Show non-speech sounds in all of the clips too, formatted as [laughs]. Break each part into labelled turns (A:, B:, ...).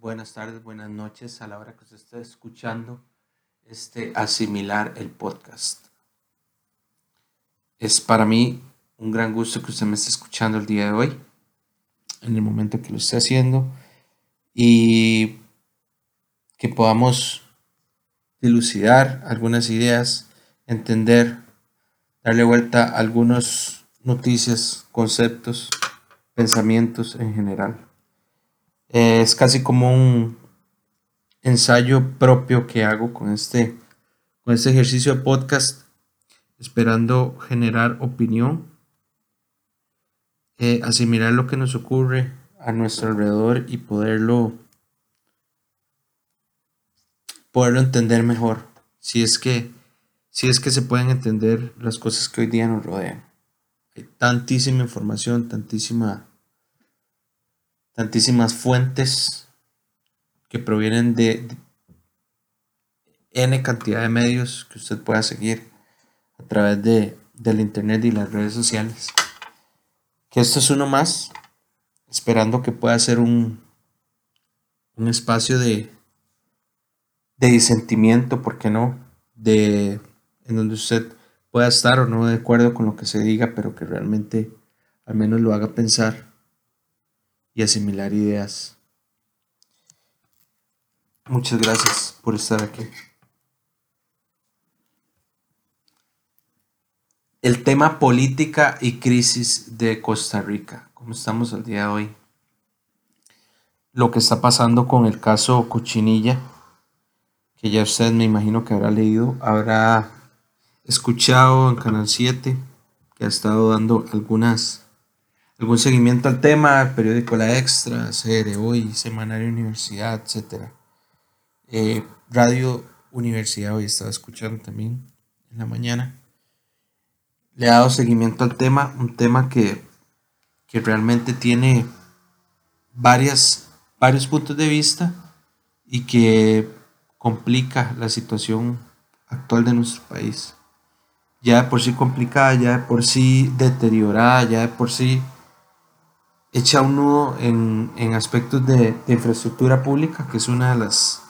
A: buenas tardes, buenas noches a la hora que usted está escuchando este asimilar el podcast. Es para mí un gran gusto que usted me esté escuchando el día de hoy, en el momento que lo esté haciendo, y que podamos dilucidar algunas ideas, entender, darle vuelta a algunas noticias, conceptos, pensamientos en general. Es casi como un ensayo propio que hago con este, con este ejercicio de podcast, esperando generar opinión, eh, asimilar lo que nos ocurre a nuestro alrededor y poderlo, poderlo entender mejor, si es que, si es que se pueden entender las cosas que hoy día nos rodean. Hay tantísima información, tantísima tantísimas fuentes que provienen de, N cantidad de medios que usted pueda seguir a través de, del internet y las redes sociales. Esto es uno más, esperando que pueda ser un, un espacio de, de disentimiento, ¿por qué no? De, en donde usted pueda estar o no de acuerdo con lo que se diga, pero que realmente al menos lo haga pensar y asimilar ideas. Muchas gracias por estar aquí. El tema política y crisis de Costa Rica, como estamos al día de hoy. Lo que está pasando con el caso Cochinilla, que ya usted me imagino que habrá leído, habrá escuchado en Canal 7, que ha estado dando algunas algún seguimiento al tema, periódico La Extra, CR Hoy, Semanario Universidad, etc. Eh, Radio Universidad hoy estaba escuchando también en la mañana. Le ha dado seguimiento al tema, un tema que, que realmente tiene varias, varios puntos de vista y que complica la situación actual de nuestro país. Ya de por sí complicada, ya de por sí deteriorada, ya de por sí echa un nudo en, aspectos de, infraestructura pública, que es una de las,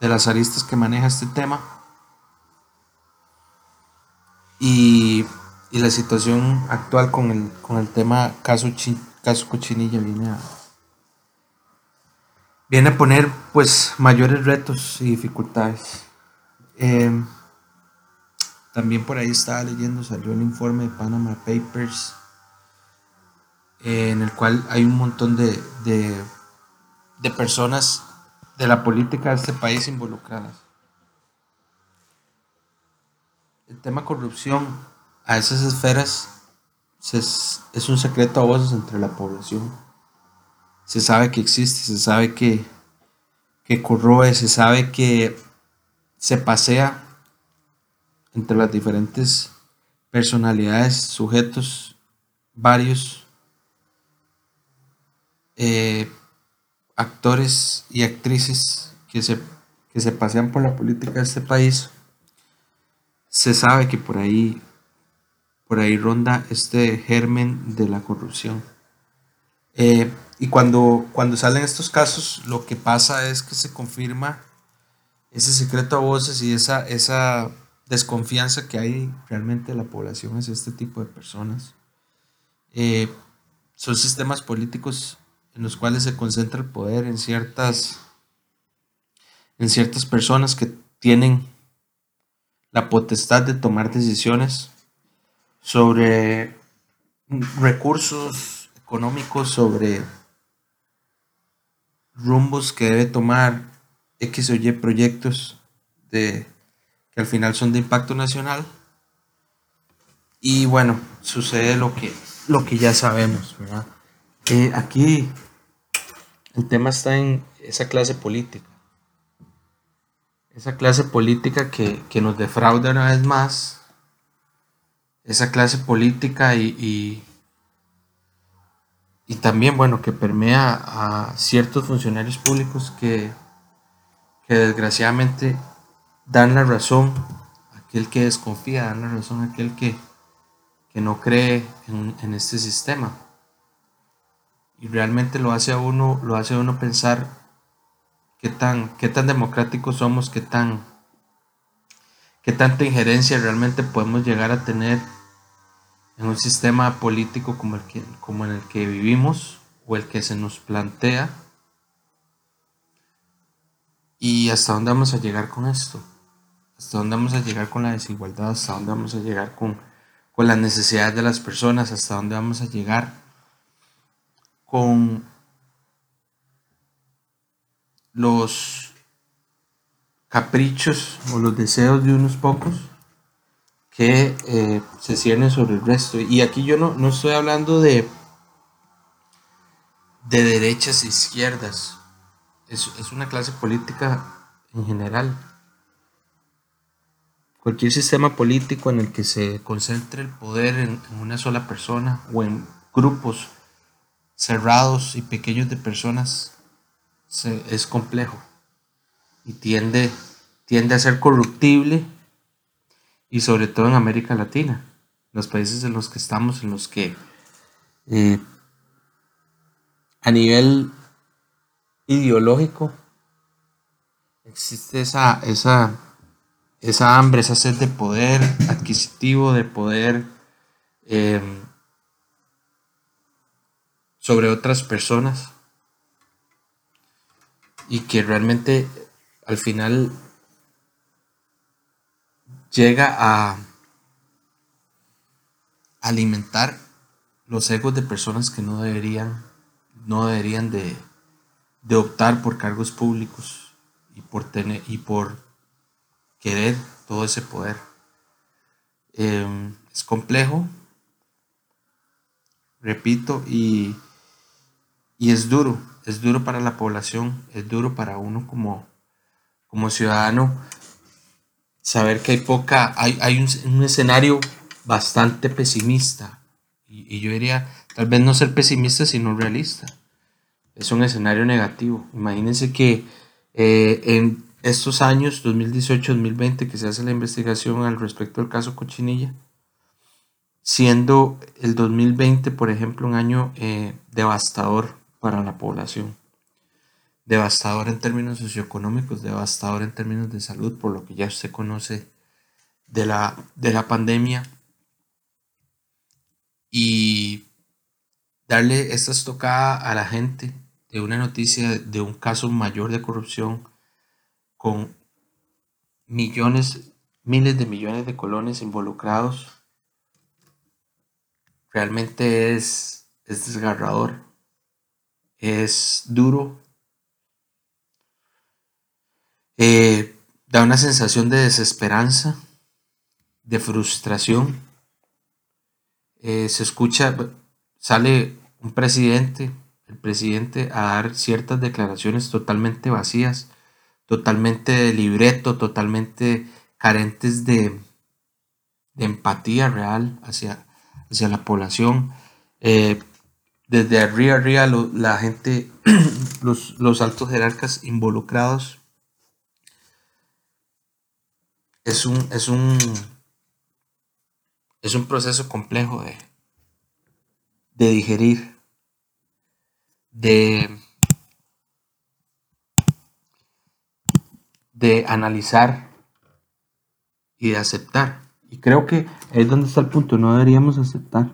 A: de las aristas que maneja este tema. Y, la situación actual con el, con el tema caso, caso Cochinilla viene a, viene a poner pues mayores retos y dificultades. Em, también por ahí estaba leyendo, salió el informe de Panama Papers en el cual hay un montón de, de, personas de la política de este país involucradas. El tema corrupción a esas esferas es, un secreto a voces entre la población. Se sabe que existe, se sabe que, que corroe, se sabe que se pasea entre las diferentes personalidades, sujetos, varios eh, actores y actrices que se, que se pasean por la política de este país, se sabe que por ahí, por ahí ronda este germen de la corrupción. Eh, y cuando, cuando salen estos casos, lo que pasa es que se confirma ese secreto a voces y esa, esa desconfianza que hay realmente de la población hacia este tipo de personas. Eh, son sistemas políticos en los cuales se concentra el poder en ciertas, en ciertas personas que tienen la potestad de tomar decisiones sobre recursos económicos, sobre rumbos que debe tomar X o Y proyectos de, que al final son de impacto nacional. Y bueno, sucede lo que, lo que ya sabemos, aquí el tema está en esa clase política. Esa clase política que, nos defrauda una vez más. Esa clase política y, también, bueno, que permea a ciertos funcionarios públicos que, que desgraciadamente dan la razón a aquel que desconfía, dan la razón a aquel que, que no cree en, en, este sistema. Y realmente lo hace a uno, lo hace a uno pensar qué tan, qué tan democráticos somos, qué tan qué tanta injerencia realmente podemos llegar a tener en un sistema político como, el que, como en el que vivimos o el que se nos plantea. Y hasta dónde vamos a llegar con esto, hasta dónde vamos a llegar con la desigualdad, hasta dónde vamos a llegar con, con las necesidades de las personas, hasta dónde vamos a llegar con los caprichos o los deseos de unos pocos que eh, se ciernen sobre el resto. Y aquí yo no, no estoy hablando de, de derechas e izquierdas. Es, es una clase política en general. Cualquier sistema político en el que se concentre el poder en, una sola persona o en grupos cerrados y pequeños de personas es complejo y tiende, tiende a ser corruptible y sobre todo en América Latina, los países en los que estamos, en los que eh, a nivel ideológico existe esa, esa, esa hambre, esa sed de poder adquisitivo, de poder eh, sobre otras personas y que realmente al final llega a alimentar los egos de personas que no deberían, no deberían de, optar por cargos públicos y por, tener, y por querer todo ese poder. Em, es complejo, repito, y, y es duro, es duro para la población, es duro para uno como, como ciudadano saber que hay poca, hay, hay un, escenario bastante pesimista. Y, yo diría, tal vez no ser pesimista, sino realista. Es un escenario negativo. Imagínense que eh, en estos años, 2018-2020, que se hace la investigación al respecto del caso Cochinilla, siendo el 2020, por ejemplo, un año eh, devastador para la población devastador en términos socioeconómicos, devastador en términos de salud, por lo que ya usted conoce de la, de la pandemia. Y darle esta estocada a la gente de una noticia de un caso mayor de corrupción con millones, miles de millones de colones involucrados, realmente es, es desgarrador, es duro eh, da una sensación de desesperanza, de frustración. Eh, se escucha, sale un presidente, el presidente, a dar ciertas declaraciones totalmente vacías, totalmente de libreto, totalmente carentes de, empatía real hacia, hacia la población. Eh, desde arriba arriba la gente, [clears throat] los, los altos jerarcas involucrados es un, es un, es un proceso complejo de, de digerir, de, de analizar y de aceptar. Y creo que es donde está el punto, no deberíamos aceptar.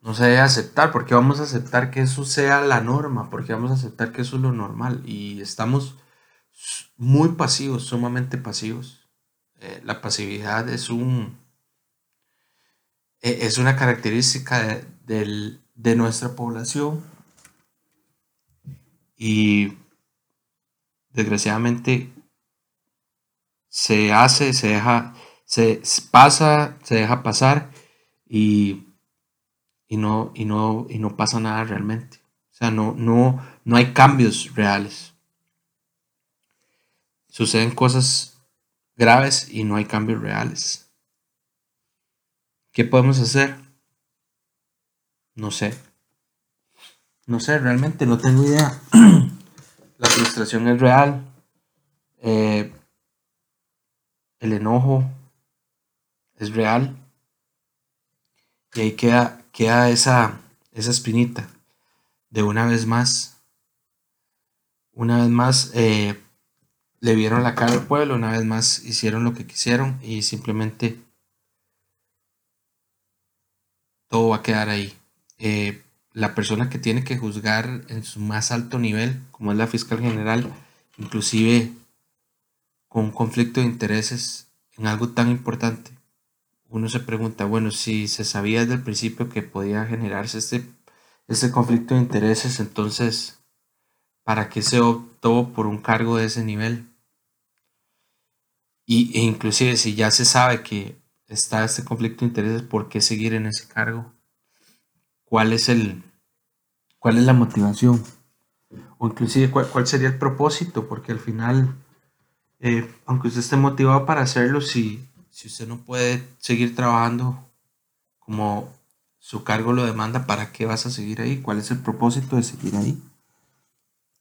A: No se debe aceptar, porque vamos a aceptar que eso sea la norma, porque vamos a aceptar que eso es lo normal. Y estamos muy pasivos, sumamente pasivos. Eh, la pasividad es un e, es una característica de, nuestra población y desgraciadamente se hace, se deja, se pasa, se deja pasar y, y, no, y, no, y no pasa nada realmente. O sea, no, no, no hay cambios reales. Suceden cosas graves y no hay cambios reales. ¿Qué podemos hacer? No sé. no sé, realmente no tengo idea. [clears throat] La frustración es real. Eh, el enojo es real. Y ahí queda, queda esa, esa espinita de una vez más. Una vez más eh, le vieron la cara al pueblo, una vez más hicieron lo que quisieron y simplemente todo va a quedar ahí. Eh, la persona que tiene que juzgar en su más alto nivel, como es la fiscal general, inclusive con un conflicto de intereses en algo tan importante, uno se pregunta, bueno, si se sabía desde el principio que podía generarse este, este conflicto de intereses, entonces, ¿para qué se optó por un cargo de ese nivel? Y, e inclusive si ya se sabe que está este conflicto de intereses, ¿por qué seguir en ese cargo? ¿Cuál es el cuál es la motivación? O inclusive cuál, sería el propósito, porque al final, eh, aunque usted esté motivado para hacerlo, si, si usted no puede seguir trabajando como su cargo lo demanda, ¿para qué vas a seguir ahí? ¿Cuál es el propósito de seguir ahí?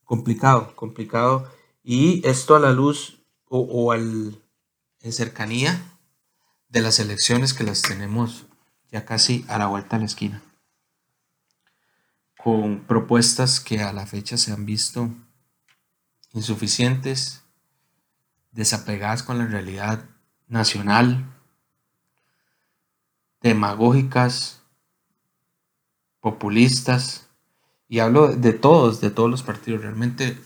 A: Complicado, complicado. Y esto a la luz o, al, en cercanía de las elecciones que las tenemos ya casi a la vuelta de la esquina. Con propuestas que a la fecha se han visto insuficientes, desapegadas con la realidad nacional, demagógicas, populistas, y hablo de todos, de todos los partidos realmente,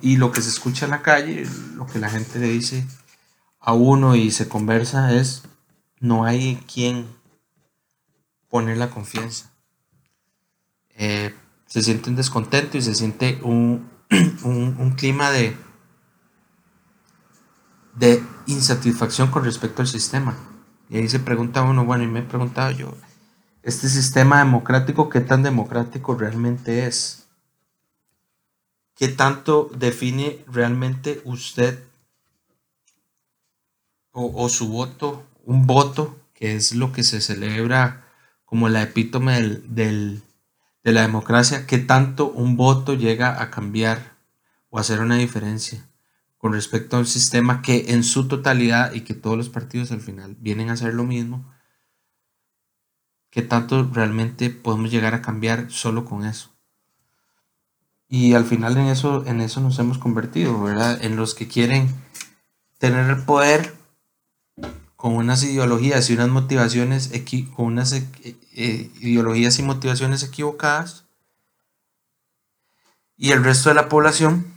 A: y lo que se escucha en la calle, lo que la gente le dice a uno y se conversa es, no hay quien poner la confianza. Eh, se siente un descontento y se siente un, [clears throat] clima de, de insatisfacción con respecto al sistema. Y ahí se pregunta uno, bueno, y me he preguntado yo, ¿este sistema democrático qué tan democrático realmente es? ¿Qué tanto define realmente usted o, su voto, un voto, que es lo que se celebra como la epítome del, de la democracia, que tanto un voto llega a cambiar o hacer una diferencia con respecto a un sistema que en su totalidad y que todos los partidos al final vienen a hacer lo mismo, tanto realmente podemos llegar a cambiar solo con eso. Y al final en eso, en eso nos hemos convertido. En los que quieren tener el poder con unas ideologías y unas motivaciones, con unas eh, eh, ideologías y motivaciones equivocadas, y el resto de la población,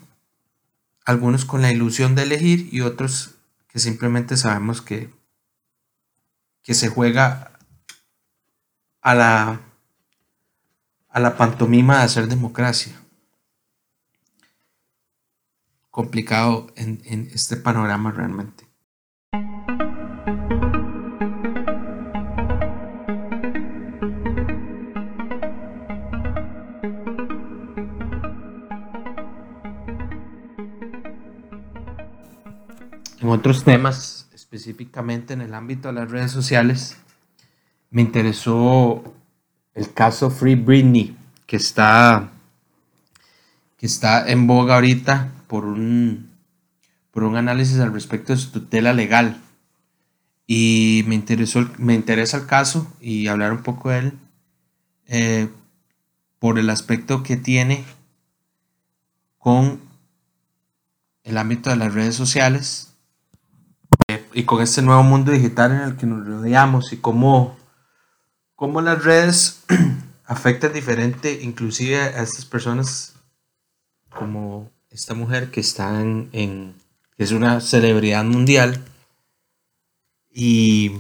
A: algunos con la ilusión de elegir y otros que simplemente sabemos que, que se juega a la, a la pantomima de hacer democracia. Complicado en, en este panorama realmente. En otros temas, específicamente en el ámbito de las redes sociales, me interesó el caso Free Britney, que está, que está en boga ahorita por un, por un análisis al respecto de su tutela legal. Y me, interesó, me interesa el caso y hablar un poco de él eh, por el aspecto que tiene con el ámbito de las redes sociales y con este nuevo mundo digital en el que nos rodeamos y cómo, cómo las redes [clears throat] afectan diferente inclusive a estas personas como esta mujer que está en, que es una celebridad mundial y,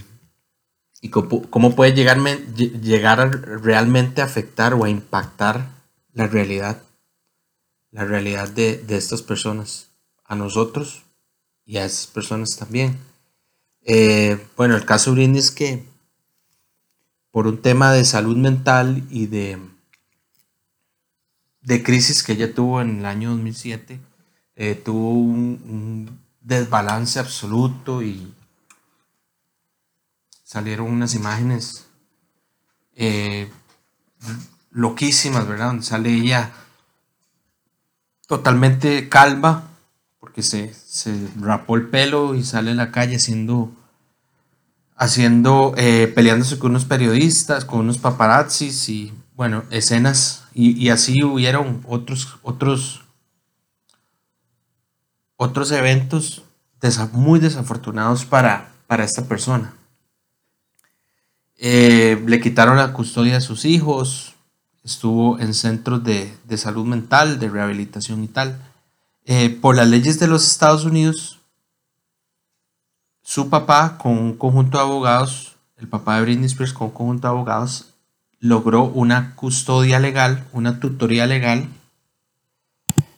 A: y cómo, puede llegar, llegar a realmente afectar o a impactar la realidad, la realidad de, de estas personas, a nosotros y a esas personas también. Eh, bueno, el caso Britney es que por un tema de salud mental y de, de crisis que ella tuvo en el año 2007, eh, tuvo un, desbalance absoluto y salieron unas imágenes eh, loquísimas, ¿verdad? Donde sale ella totalmente calva, porque se, se rapó el pelo y sale a la calle haciendo, haciendo eh, peleándose con unos periodistas, con unos paparazzis y, bueno, escenas. Y, así hubieron otros, otros, otros eventos muy desafortunados para, para esta persona. Eh, le quitaron la custodia de sus hijos, estuvo en centros de, salud mental, de rehabilitación y tal. Eh, por las leyes de los Estados Unidos, su papá con un conjunto de abogados, el papá de Britney Spears con un conjunto de abogados, logró una custodia legal, una tutoría legal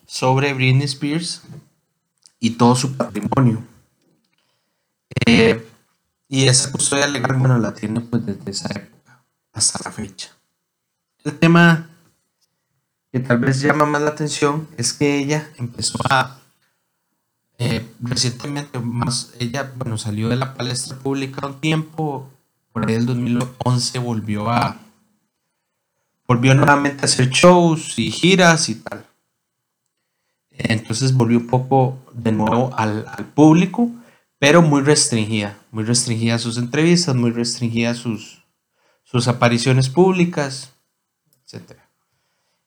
A: sobre Britney Spears y todo su patrimonio. Eh, y esa custodia legal, bueno, la tiene pues desde esa época hasta la fecha. El tema que tal vez llama más la atención es que ella empezó a eh, recientemente más ella bueno salió de la palestra pública un tiempo por ahí del 2011 volvió a volvió nuevamente a hacer shows y giras y tal. Entonces volvió un poco de nuevo al, público pero muy restringida muy restringida sus entrevistas muy restringida sus sus apariciones públicas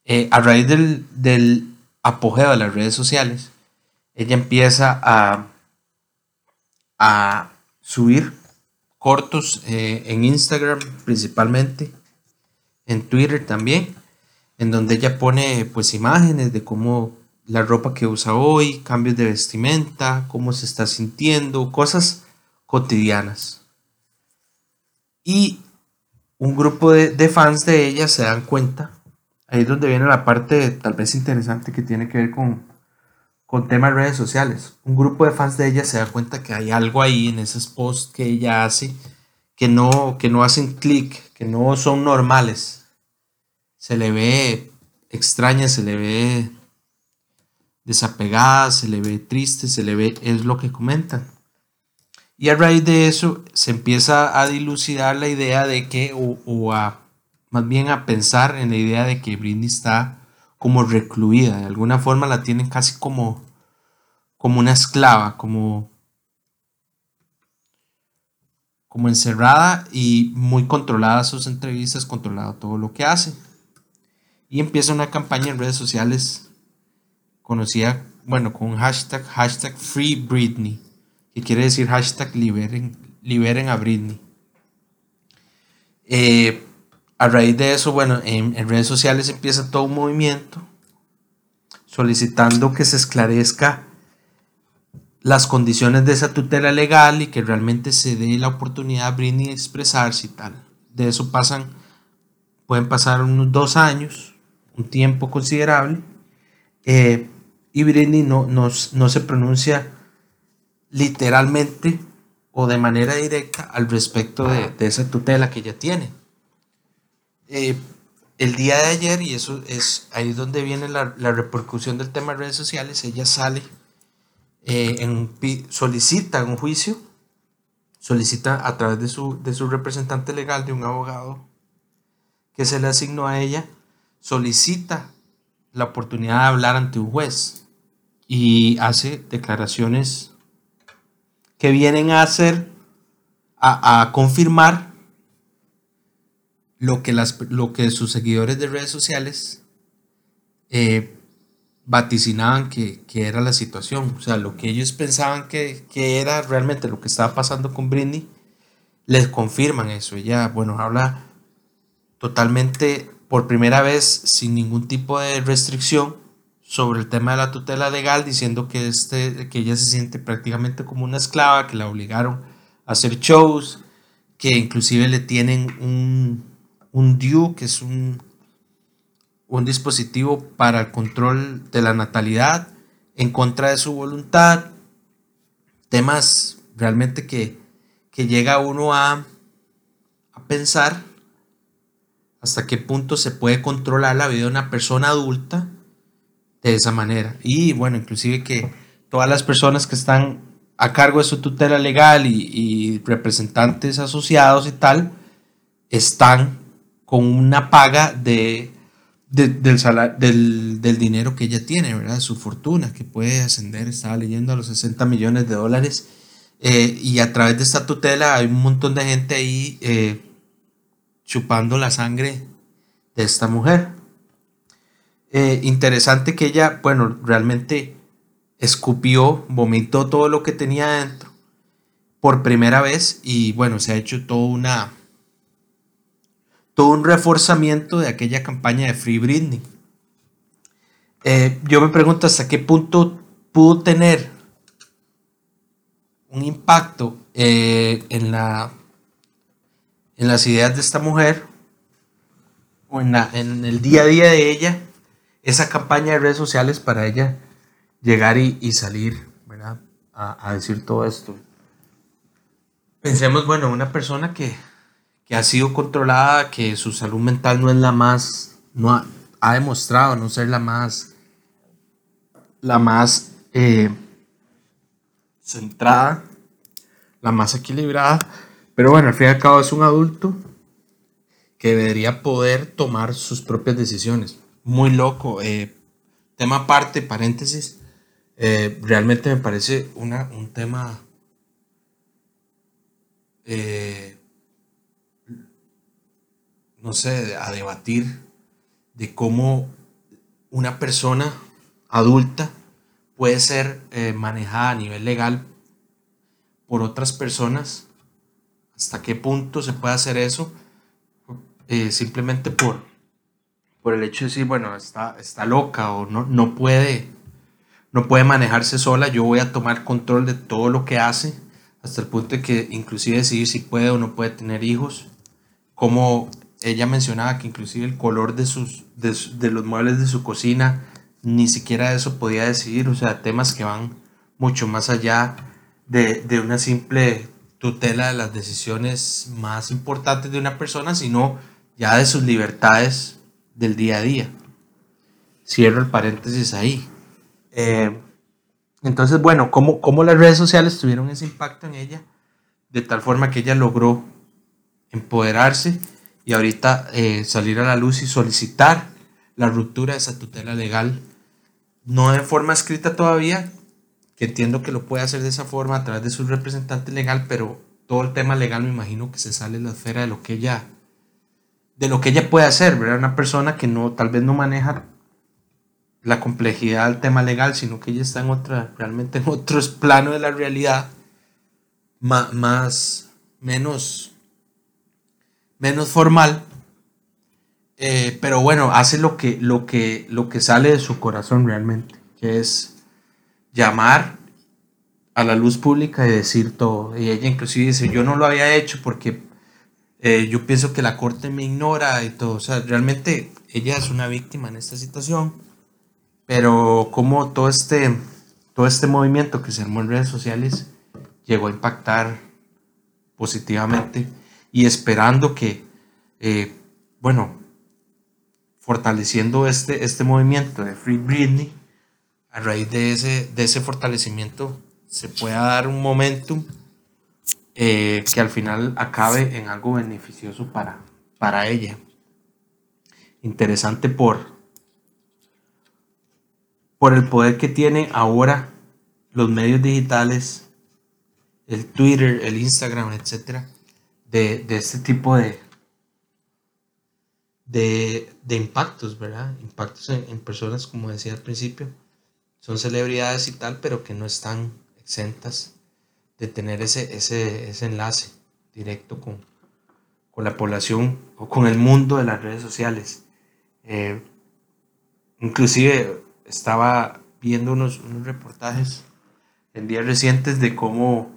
A: eh, a raíz del, apogeo de las redes sociales, ella empieza a, a subir cortos eh, en Instagram principalmente, en Twitter también, en donde ella pone pues imágenes de cómo la ropa que usa hoy, cambios de vestimenta, cómo se está sintiendo, cosas cotidianas. Y un grupo de, fans de ella se dan cuenta, ahí es donde viene la parte tal vez interesante que tiene que ver con, con temas de redes sociales. Un grupo de fans de ella se da cuenta que hay algo ahí en esos posts que ella hace que no, que no hacen clic, que no son normales. Se le ve extraña, se le ve desapegada, se le ve triste, se le ve, es lo que comentan. Y a raíz de eso se empieza a dilucidar la idea de que, o, a, más bien a pensar en la idea de que Britney está como recluida, de alguna forma la tienen casi como, como una esclava, como, como encerrada y muy controlada sus entrevistas, controlado todo lo que hace. Y empieza una campaña en redes sociales conocida, bueno, con hashtag, hashtag Free Britney que quiere decir hashtag liberen, liberen a Britney. Eh, a raíz de eso, bueno, en, redes sociales empieza todo un movimiento solicitando que se esclarezca las condiciones de esa tutela legal y que realmente se dé la oportunidad a Britney de expresarse y tal. De eso pasan, pueden pasar unos dos años, un tiempo considerable, eh, y Britney no, no, no se pronuncia literalmente o de manera directa al respecto de, esa tutela que ella tiene. Eh, el día de ayer, y eso es ahí donde viene la, repercusión del tema de redes sociales, ella sale, eh, en, solicita un juicio, solicita a través de su, de su representante legal, de un abogado que se le asignó a ella, solicita la oportunidad de hablar ante un juez y hace declaraciones que vienen a hacer, a, confirmar lo que, las, lo que sus seguidores de redes sociales eh, vaticinaban que, era la situación. O sea, lo que ellos pensaban que, era realmente lo que estaba pasando con Britney, les confirman eso. Ella, bueno, habla totalmente por primera vez sin ningún tipo de restricción sobre el tema de la tutela legal, diciendo que, este, que ella se siente prácticamente como una esclava, que la obligaron a hacer shows, que inclusive le tienen un, un DUE, que es un, un dispositivo para el control de la natalidad, en contra de su voluntad, temas realmente que, que llega uno a, a pensar hasta qué punto se puede controlar la vida de una persona adulta de esa manera. Y bueno, inclusive que todas las personas que están a cargo de su tutela legal y, representantes asociados y tal, están con una paga de del, dinero que ella tiene, ¿verdad? Su fortuna, que puede ascender, estaba leyendo a los 60 millones de dólares. Eh, y a través de esta tutela hay un montón de gente ahí eh, chupando la sangre de esta mujer. Eh, interesante que ella, bueno, realmente escupió, vomitó todo lo que tenía dentro por primera vez y bueno, se ha hecho toda una todo un reforzamiento de aquella campaña de Free Britney. Eh, yo me pregunto hasta qué punto pudo tener un impacto eh, en, la, en las ideas de esta mujer o en, en, el día a día de ella esa campaña de redes sociales para ella llegar y, salir A, a decir todo esto. Pensemos, bueno, una persona que que ha sido controlada, que su salud mental no es la más, no ha, demostrado no ser la más, la más eh, centrada, la más equilibrada. Pero bueno, al fin y al cabo es un adulto que debería poder tomar sus propias decisiones. Muy loco. Eh, tema aparte, paréntesis. Eh, realmente me parece una, un tema no sé, a debatir de cómo una persona adulta puede ser eh, manejada a nivel legal por otras personas, hasta qué punto se puede hacer eso, eh, simplemente por, por el hecho de decir, bueno, está, está loca o no, no, puede, no puede manejarse sola, yo voy a tomar control de todo lo que hace, hasta el punto de que inclusive decidir si puede o no puede tener hijos, cómo ella mencionaba que inclusive el color de, sus, de, los muebles de su cocina, ni siquiera eso podía decidir, o sea, temas que van mucho más allá de, una simple tutela de las decisiones más importantes de una persona, sino ya de sus libertades del día a día. Cierro el paréntesis ahí. Eh, entonces, bueno, ¿cómo, ¿cómo las redes sociales tuvieron ese impacto en ella? De tal forma que ella logró empoderarse y ahorita eh, salir a la luz y solicitar la ruptura de esa tutela legal, no de forma escrita todavía, que entiendo que lo puede hacer de esa forma a través de su representante legal, pero todo el tema legal me imagino que se sale de la esfera de lo que ella de lo que ella puede hacer, ¿verdad? Una persona que no tal vez no maneja la complejidad del tema legal, sino que ella está en otra realmente en otros [laughs] planos de la realidad más, más menos menos formal, eh, pero bueno, hace lo que, lo, que, lo que sale de su corazón realmente, que es llamar a la luz pública y decir todo. Y ella inclusive dice, yo no lo había hecho porque eh, yo pienso que la corte me ignora y todo. O sea, realmente ella es una víctima en esta situación, pero como todo este, todo este movimiento que se armó en redes sociales llegó a impactar positivamente y esperando que, eh, bueno, fortaleciendo este, este movimiento de Free Britney, a raíz de ese, de ese fortalecimiento se pueda dar un momentum eh, que al final acabe en algo beneficioso para, para ella. Interesante por, por el poder que tiene ahora los medios digitales, el Twitter, el Instagram, etcétera, de, este tipo de, de, impactos, ¿verdad? Impactos en, personas, como decía al principio, son celebridades y tal, pero que no están exentas de tener ese, ese, enlace directo con, la población o con el mundo de las redes sociales. Eh, inclusive estaba viendo unos, unos reportajes en días recientes de cómo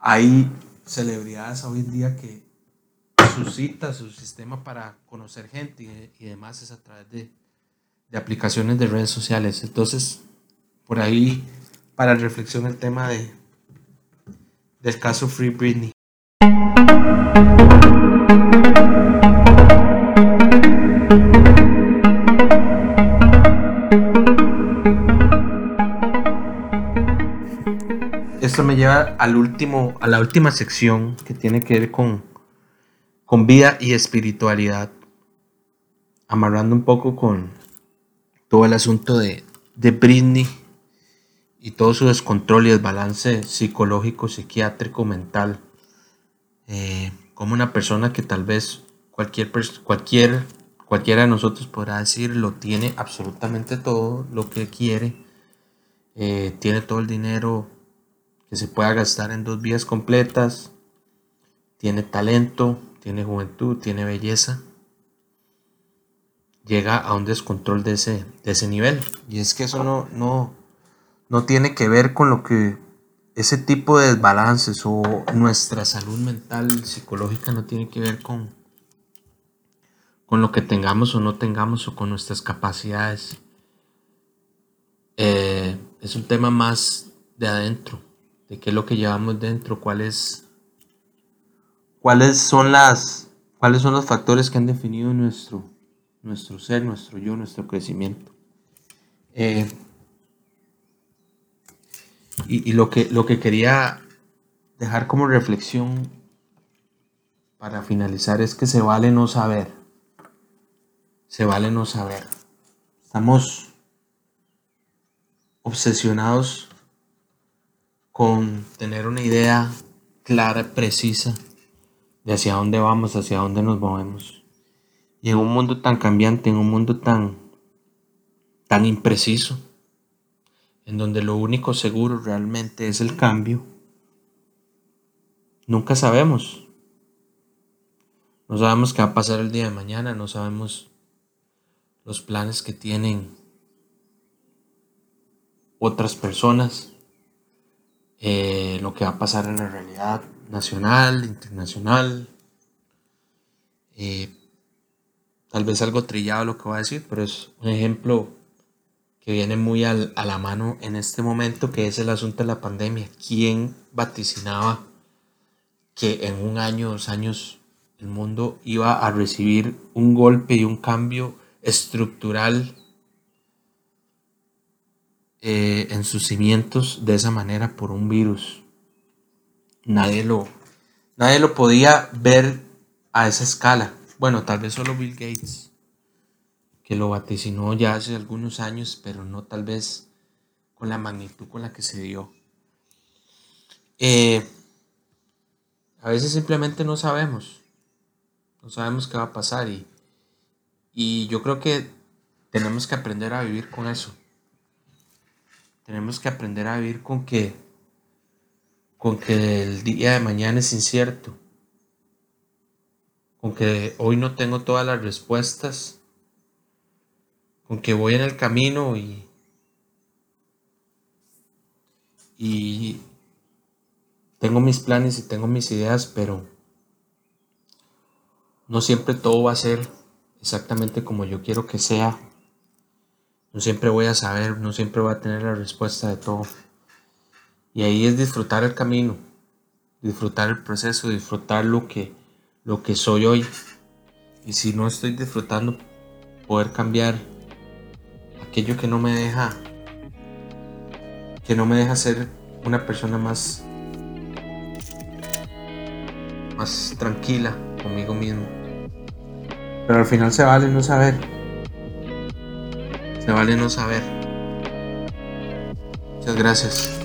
A: hay celebridades hoy en día que suscita su sistema para conocer gente y, demás es a través de, de, aplicaciones de redes sociales. Entonces, por ahí, para reflexión el tema de, del caso Free Britney. Esto me lleva al último, a la última sección que tiene que ver con, con vida y espiritualidad. amarrando un poco con todo el asunto de, de Britney y todo su descontrol y desbalance psicológico, psiquiátrico, mental. Eh, como una persona que tal vez cualquier, cualquier, cualquiera de nosotros podrá decir lo tiene absolutamente todo lo que quiere, eh, tiene todo el dinero que se pueda gastar en dos vías completas, tiene talento, tiene juventud, tiene belleza, llega a un descontrol de ese, de ese nivel. Y es que eso no, no, no tiene que ver con lo que ese tipo de desbalances o nuestra salud mental, psicológica, no tiene que ver con, con lo que tengamos o no tengamos o con nuestras capacidades. Eh, es un tema más de adentro, de qué es lo que llevamos dentro, cuáles, cuáles son las, cuáles son los factores que han definido nuestro, nuestro ser, nuestro yo, nuestro crecimiento. Eh, y, lo, que, lo que quería dejar como reflexión para finalizar es que se vale no saber. Se vale no saber. Estamos obsesionados con tener una idea clara, precisa de hacia dónde vamos, hacia dónde nos movemos. Y en un mundo tan cambiante, en un mundo tan, tan impreciso, en donde lo único seguro realmente es el cambio, nunca sabemos. No sabemos qué va a pasar el día de mañana, no sabemos los planes que tienen otras personas, eh, lo que va a pasar en la realidad nacional, internacional. Eh, tal vez algo trillado lo que voy a decir, pero es un ejemplo que viene muy a la mano en este momento, que es el asunto de la pandemia. ¿Quién vaticinaba que en un año, dos años, el mundo iba a recibir un golpe y un cambio estructural eh, en sus cimientos de esa manera por un virus? Nadie lo, nadie lo podía ver a esa escala. Bueno, tal vez solo Bill Gates que lo vaticinó ya hace algunos años, pero no tal vez con la magnitud con la que se dio. Eh, a veces simplemente no sabemos, no sabemos qué va a pasar y, y yo creo que tenemos que aprender a vivir con eso. Tenemos que aprender a vivir con que con que el día de mañana es incierto, con que hoy no tengo todas las respuestas aunque voy en el camino y, y tengo mis planes y tengo mis ideas, pero no siempre todo va a ser exactamente como yo quiero que sea. No siempre voy a saber, no siempre voy a tener la respuesta de todo. Y ahí es disfrutar el camino, disfrutar el proceso, disfrutar lo que, lo que soy hoy. Y si no estoy disfrutando, poder cambiar aquello que no me deja que no me deja ser una persona más más tranquila conmigo mismo. Pero al final se vale no saber. Se vale no saber. Muchas gracias.